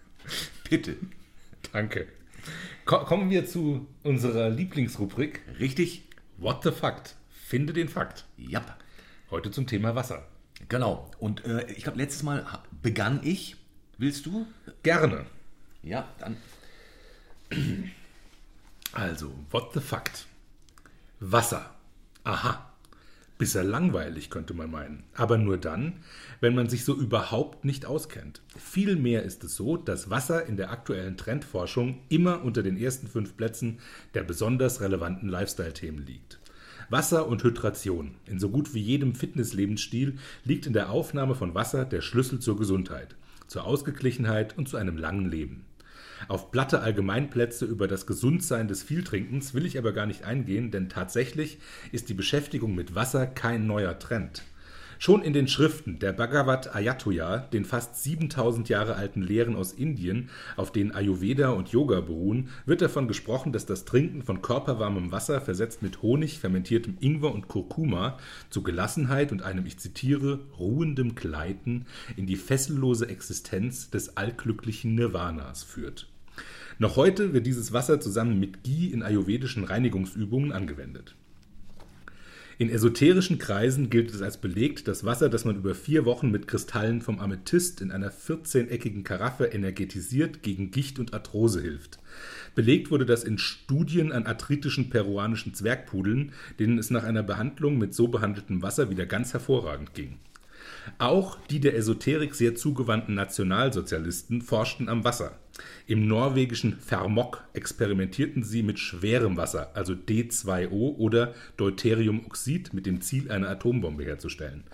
Bitte. Danke. Ko kommen wir zu unserer Lieblingsrubrik Richtig? What the Fact? Finde den Fakt. Ja. Heute zum Thema Wasser. Genau. Und äh, ich glaube, letztes Mal begann ich. Willst du? Gerne. Ja, dann. Also, What the Fact? Wasser. Aha. Bisher langweilig, könnte man meinen. Aber nur dann, wenn man sich so überhaupt nicht auskennt. Vielmehr ist es so, dass Wasser in der aktuellen Trendforschung immer unter den ersten fünf Plätzen der besonders relevanten Lifestyle-Themen liegt. Wasser und Hydration. In so gut wie jedem Fitness-Lebensstil liegt in der Aufnahme von Wasser der Schlüssel zur Gesundheit, zur Ausgeglichenheit und zu einem langen Leben. Auf platte Allgemeinplätze über das Gesundsein des Vieltrinkens will ich aber gar nicht eingehen, denn tatsächlich ist die Beschäftigung mit Wasser kein neuer Trend. Schon in den Schriften der Bhagavad Ayatollah, den fast 7000 Jahre alten Lehren aus Indien, auf denen Ayurveda und Yoga beruhen, wird davon gesprochen, dass das Trinken von körperwarmem Wasser versetzt mit Honig, fermentiertem Ingwer und Kurkuma zu Gelassenheit und einem, ich zitiere, ruhendem Gleiten in die fessellose Existenz des allglücklichen Nirvanas führt. Noch heute wird dieses Wasser zusammen mit Ghee in ayurvedischen Reinigungsübungen angewendet. In esoterischen Kreisen gilt es als belegt, dass Wasser, das man über vier Wochen mit Kristallen vom Amethyst in einer 14-eckigen Karaffe energetisiert, gegen Gicht und Arthrose hilft. Belegt wurde das in Studien an arthritischen peruanischen Zwergpudeln, denen es nach einer Behandlung mit so behandeltem Wasser wieder ganz hervorragend ging. Auch die der Esoterik sehr zugewandten Nationalsozialisten forschten am Wasser. Im norwegischen Fermok experimentierten sie mit schwerem Wasser, also D2O oder Deuteriumoxid, mit dem Ziel, eine Atombombe herzustellen.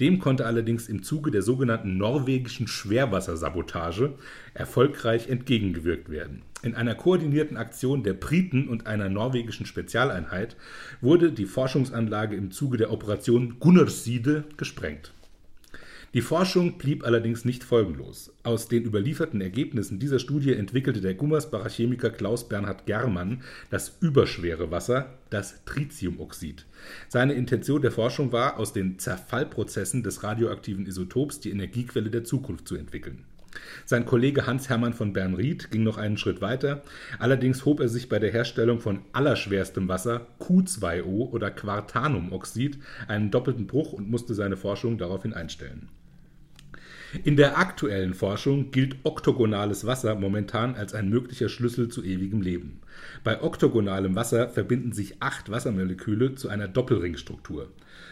Dem konnte allerdings im Zuge der sogenannten norwegischen Schwerwassersabotage erfolgreich entgegengewirkt werden. In einer koordinierten Aktion der Briten und einer norwegischen Spezialeinheit wurde die Forschungsanlage im Zuge der Operation Gunnarside gesprengt. Die Forschung blieb allerdings nicht folgenlos. Aus den überlieferten Ergebnissen dieser Studie entwickelte der Gummersbacher Chemiker Klaus Bernhard Germann das überschwere Wasser, das Tritiumoxid. Seine Intention der Forschung war, aus den Zerfallprozessen des radioaktiven Isotops die Energiequelle der Zukunft zu entwickeln. Sein Kollege Hans-Hermann von Bernried ging noch einen Schritt weiter, allerdings hob er sich bei der Herstellung von allerschwerstem Wasser, Q2O oder Quartanumoxid, einen doppelten Bruch und musste seine Forschung daraufhin einstellen. In der aktuellen Forschung gilt oktogonales Wasser momentan als ein möglicher Schlüssel zu ewigem Leben. Bei oktogonalem Wasser verbinden sich acht Wassermoleküle zu einer Doppelringstruktur.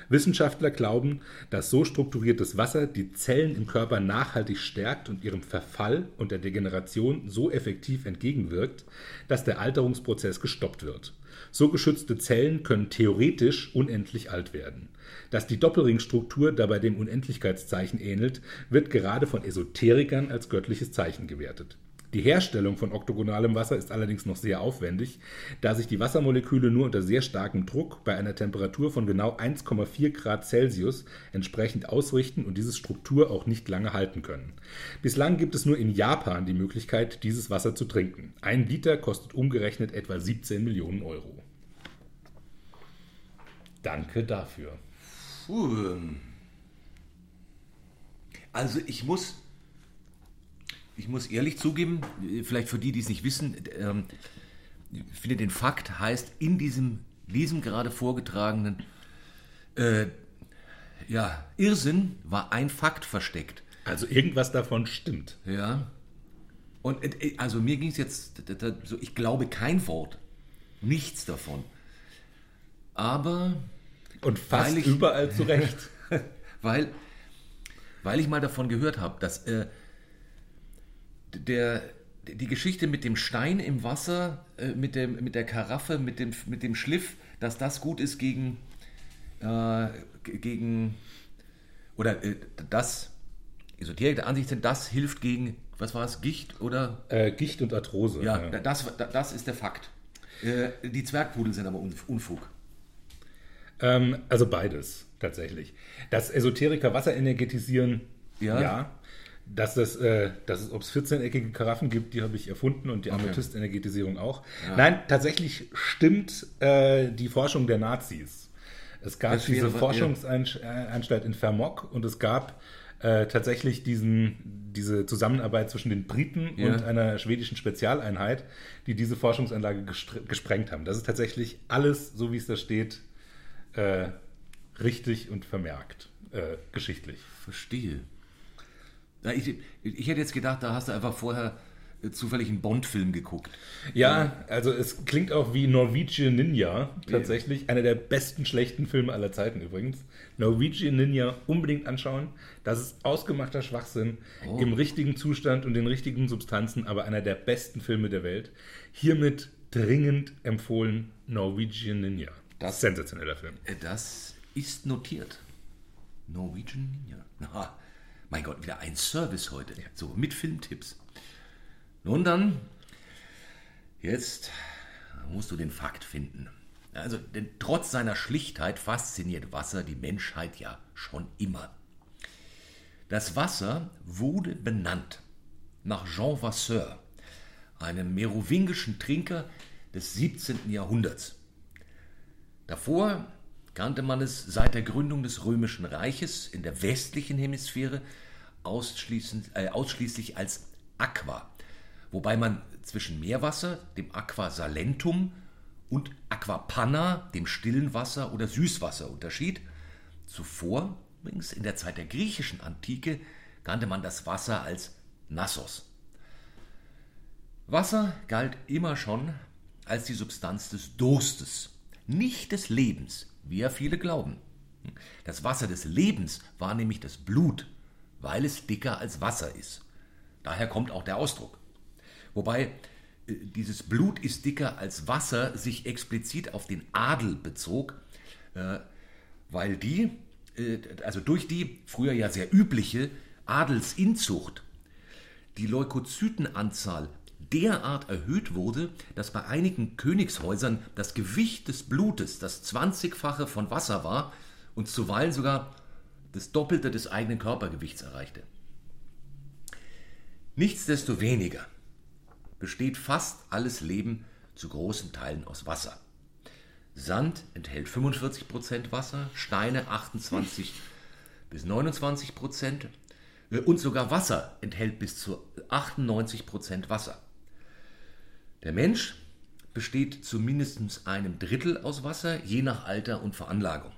Wissenschaftler glauben, dass so strukturiertes Wasser die Zellen im Körper nachhaltig stärkt und ihrem Verfall und der Degeneration so effektiv entgegenwirkt, dass der Alterungsprozess gestoppt wird. So geschützte Zellen können theoretisch unendlich alt werden. Dass die Doppelringstruktur dabei dem Unendlichkeitszeichen ähnelt, wird gerade von Esoterikern als göttliches Zeichen gewertet. Die Herstellung von oktogonalem Wasser ist allerdings noch sehr aufwendig, da sich die Wassermoleküle nur unter sehr starkem Druck bei einer Temperatur von genau 1,4 Grad Celsius entsprechend ausrichten und diese Struktur auch nicht lange halten können. Bislang gibt es nur in Japan die Möglichkeit, dieses Wasser zu trinken. Ein Liter kostet umgerechnet etwa 17 Millionen Euro. Danke dafür. Also ich muss, ich muss ehrlich zugeben, vielleicht für die, die es nicht wissen, ähm, ich finde den Fakt heißt in diesem, diesem gerade vorgetragenen äh, ja, Irrsinn war ein Fakt versteckt. Also irgendwas davon stimmt. Ja. Und äh, also mir ging es jetzt, so, ich glaube kein Wort, nichts davon. Aber und fast ich, überall zurecht. weil, weil ich mal davon gehört habe, dass äh, der, die Geschichte mit dem Stein im Wasser, äh, mit, dem, mit der Karaffe, mit dem, mit dem Schliff, dass das gut ist gegen, äh, gegen oder äh, das, Esoterik der Ansicht sind, das hilft gegen, was war es, Gicht oder? Äh, Gicht und Arthrose. Ja, ja, Das, das ist der Fakt. Äh, die Zwergpudel sind aber Unfug. Ähm, also beides, tatsächlich. Das Esoteriker Wasser energetisieren, ja. ja. Dass, das, äh, dass es, ob es 14-eckige Karaffen gibt, die habe ich erfunden und die okay. Amethyst-Energetisierung auch. Ja. Nein, tatsächlich stimmt äh, die Forschung der Nazis. Es gab diese Forschungsanstalt in Fermok und es gab äh, tatsächlich diesen, diese Zusammenarbeit zwischen den Briten ja. und einer schwedischen Spezialeinheit, die diese Forschungsanlage gesprengt haben. Das ist tatsächlich alles, so wie es da steht, äh, richtig und vermerkt, äh, geschichtlich. Verstehe. Ja, ich, ich hätte jetzt gedacht, da hast du einfach vorher äh, zufällig einen Bond-Film geguckt. Ja, also es klingt auch wie Norwegian Ninja, tatsächlich. Einer der besten schlechten Filme aller Zeiten übrigens. Norwegian Ninja unbedingt anschauen. Das ist ausgemachter Schwachsinn Oh. im richtigen Zustand und den richtigen Substanzen, aber einer der besten Filme der Welt. Hiermit dringend empfohlen Norwegian Ninja. Das- sensationeller Film. Äh, Das ist notiert. Norwegian Ninja. Na, mein Gott, wieder ein Service heute. So, mit Filmtipps. Nun dann, jetzt musst du den Fakt finden. Also, denn trotz seiner Schlichtheit fasziniert Wasser die Menschheit ja schon immer. Das Wasser wurde benannt nach Jean Vasseur, einem merowingischen Trinker des 17. Jahrhunderts. Davor kannte man es seit der Gründung des Römischen Reiches in der westlichen Hemisphäre ausschließend, äh, ausschließlich als Aqua, wobei man zwischen Meerwasser, dem Aqua salentum, und Aquapanna, dem stillen Wasser oder Süßwasser, unterschied. Zuvor, übrigens in der Zeit der griechischen Antike, kannte man das Wasser als Nassos. Wasser galt immer schon als die Substanz des Durstes, nicht des Lebens, wie ja viele glauben. Das Wasser des Lebens war nämlich das Blut, weil es dicker als Wasser ist. Daher kommt auch der Ausdruck. Wobei äh, dieses Blut ist dicker als Wasser sich explizit auf den Adel bezog, äh, weil die, äh, also durch die früher ja sehr übliche Adelsinzucht die Leukozytenanzahl derart erhöht wurde, dass bei einigen Königshäusern das Gewicht des Blutes das 20-fache von Wasser war und zuweilen sogar das Doppelte des eigenen Körpergewichts erreichte. Nichtsdestoweniger besteht fast alles Leben zu großen Teilen aus Wasser. Sand enthält 45% Wasser, Steine 28 bis 29% äh, und sogar Wasser enthält bis zu 98% Wasser. Der Mensch besteht zu mindestens einem Drittel aus Wasser, je nach Alter und Veranlagung.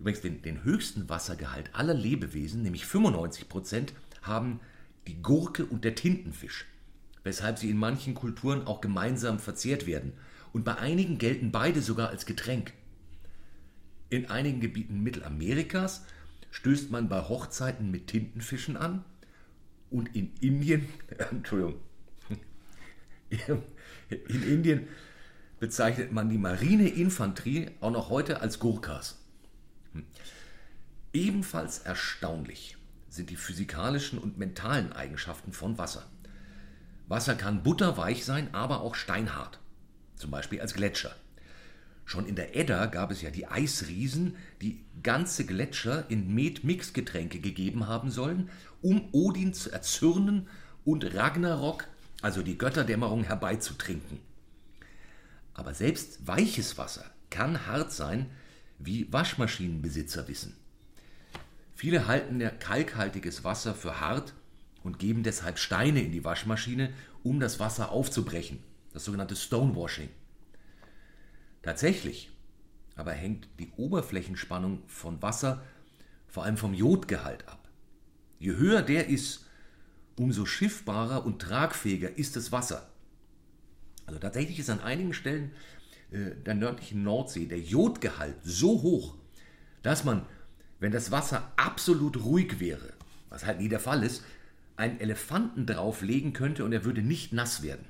Übrigens, den, den höchsten Wassergehalt aller Lebewesen, nämlich 95%, haben die Gurke und der Tintenfisch, weshalb sie in manchen Kulturen auch gemeinsam verzehrt werden. Und bei einigen gelten beide sogar als Getränk. In einigen Gebieten Mittelamerikas stößt man bei Hochzeiten mit Tintenfischen an und in Indien, Entschuldigung, in Indien bezeichnet man die Marineinfanterie auch noch heute als Gurkas. Hm. Ebenfalls erstaunlich sind die physikalischen und mentalen Eigenschaften von Wasser. Wasser kann butterweich sein, aber auch steinhart, zum Beispiel als Gletscher. Schon in der Edda gab es ja die Eisriesen, die ganze Gletscher in Met-Mix-Getränke gegeben haben sollen, um Odin zu erzürnen und Ragnarok, also die Götterdämmerung, herbeizutrinken. Aber selbst weiches Wasser kann hart sein, wie Waschmaschinenbesitzer wissen. Viele halten kalkhaltiges Wasser für hart und geben deshalb Steine in die Waschmaschine, um das Wasser aufzubrechen. Das sogenannte Stonewashing. Tatsächlich aber hängt die Oberflächenspannung von Wasser vor allem vom Jodgehalt ab. Je höher der ist, umso schiffbarer und tragfähiger ist das Wasser. Also tatsächlich ist an einigen Stellen äh, der nördlichen Nordsee der Jodgehalt so hoch, dass man, wenn das Wasser absolut ruhig wäre, was halt nie der Fall ist, einen Elefanten drauflegen könnte und er würde nicht nass werden.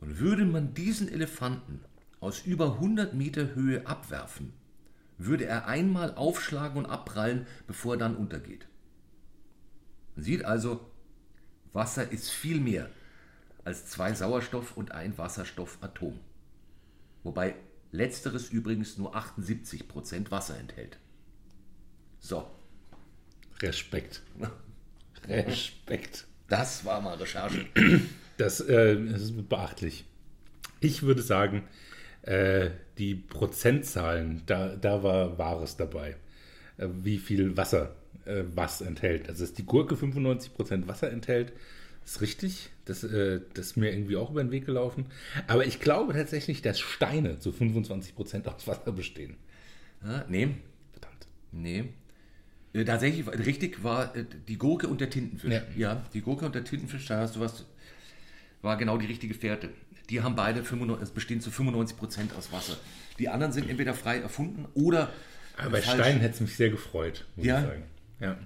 Und würde man diesen Elefanten aus über 100 Meter Höhe abwerfen, würde er einmal aufschlagen und abprallen, bevor er dann untergeht. Man sieht also, Wasser ist viel mehr als zwei Sauerstoff- und ein Wasserstoffatom. Wobei letzteres übrigens nur 78% Wasser enthält. So, Respekt. Respekt. das war mal Recherche. Das, äh, das ist beachtlich. Ich würde sagen, äh, die Prozentzahlen, da, da war Wahres dabei. Äh, wie viel Wasser äh, was enthält. Also, dass die Gurke 95% Wasser enthält, ist richtig. Das, äh, das ist mir irgendwie auch über den Weg gelaufen. Aber ich glaube tatsächlich, dass Steine zu 25% aus Wasser bestehen. Ja, nee, Verdammt. nee. Äh, Tatsächlich, war- richtig war äh, die Gurke und der Tintenfisch. Ja. Ja. die Gurke und der Tintenfisch, da hast du was, war genau die richtige Fährte. Die haben beide 95, es bestehen zu 95 Prozent aus Wasser. Die anderen sind entweder frei erfunden oder Aber bei falsch. Stein hätte es mich sehr gefreut, muss Ja? ich sagen. Ja.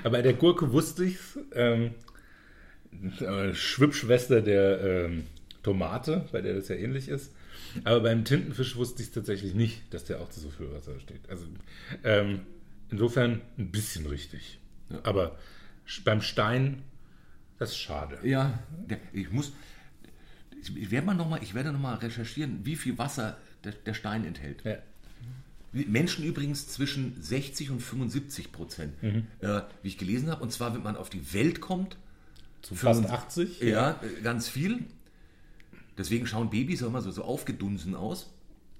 Aber bei der Gurke wusste ich es. Ähm, äh, Schwippschwester der ähm, Tomate, bei der das ja ähnlich ist. Aber beim Tintenfisch wusste ich es tatsächlich nicht, dass der auch zu so viel Wasser steht. Also ähm, insofern ein bisschen richtig. Aber sch- beim Stein, das ist schade. Ja, ich muss. Ich werde mal noch mal, ich werde noch mal recherchieren, wie viel Wasser der, der Stein enthält. Ja. Menschen übrigens zwischen 60 und 75 Prozent, Mhm. äh, wie ich gelesen habe. Und zwar, wenn man auf die Welt kommt, Zu fast 75 80? ja, äh, ganz viel. Deswegen schauen Babys auch immer so, so aufgedunsen aus.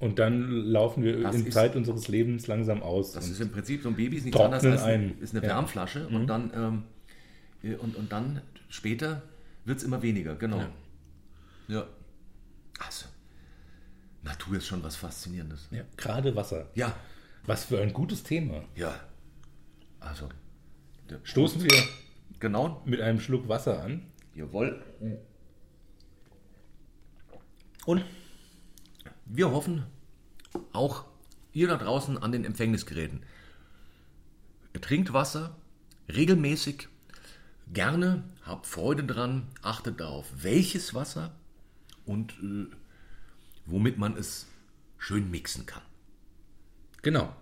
Und dann laufen wir Das in ist- Zeit unseres Lebens langsam aus. Das ist im Prinzip so ein Baby ist nichts anderes als ein. ist eine Ja. Mhm. Wärmflasche und dann ähm, äh, und, und dann später wird es immer weniger, genau. Ja. Ja. Also, Natur ist schon was Faszinierendes. ja, gerade Wasser. Ja, Was für ein gutes Thema. ja. Also, Stoßen wir genau, mit einem Schluck Wasser an. jawohl. Und wir hoffen, auch ihr da draußen an den Empfängnisgeräten, trinkt Wasser regelmäßig, gerne, habt Freude dran, achtet darauf, welches Wasser und äh, womit man es schön mixen kann. Genau.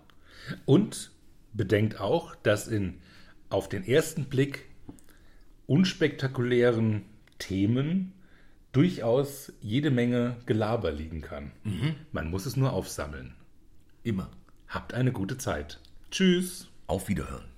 Und bedenkt auch, dass in auf den ersten Blick unspektakulären Themen durchaus jede Menge Gelaber liegen kann. Man muss es nur aufsammeln. Immer. Habt eine gute Zeit. Tschüss. Auf Wiederhören.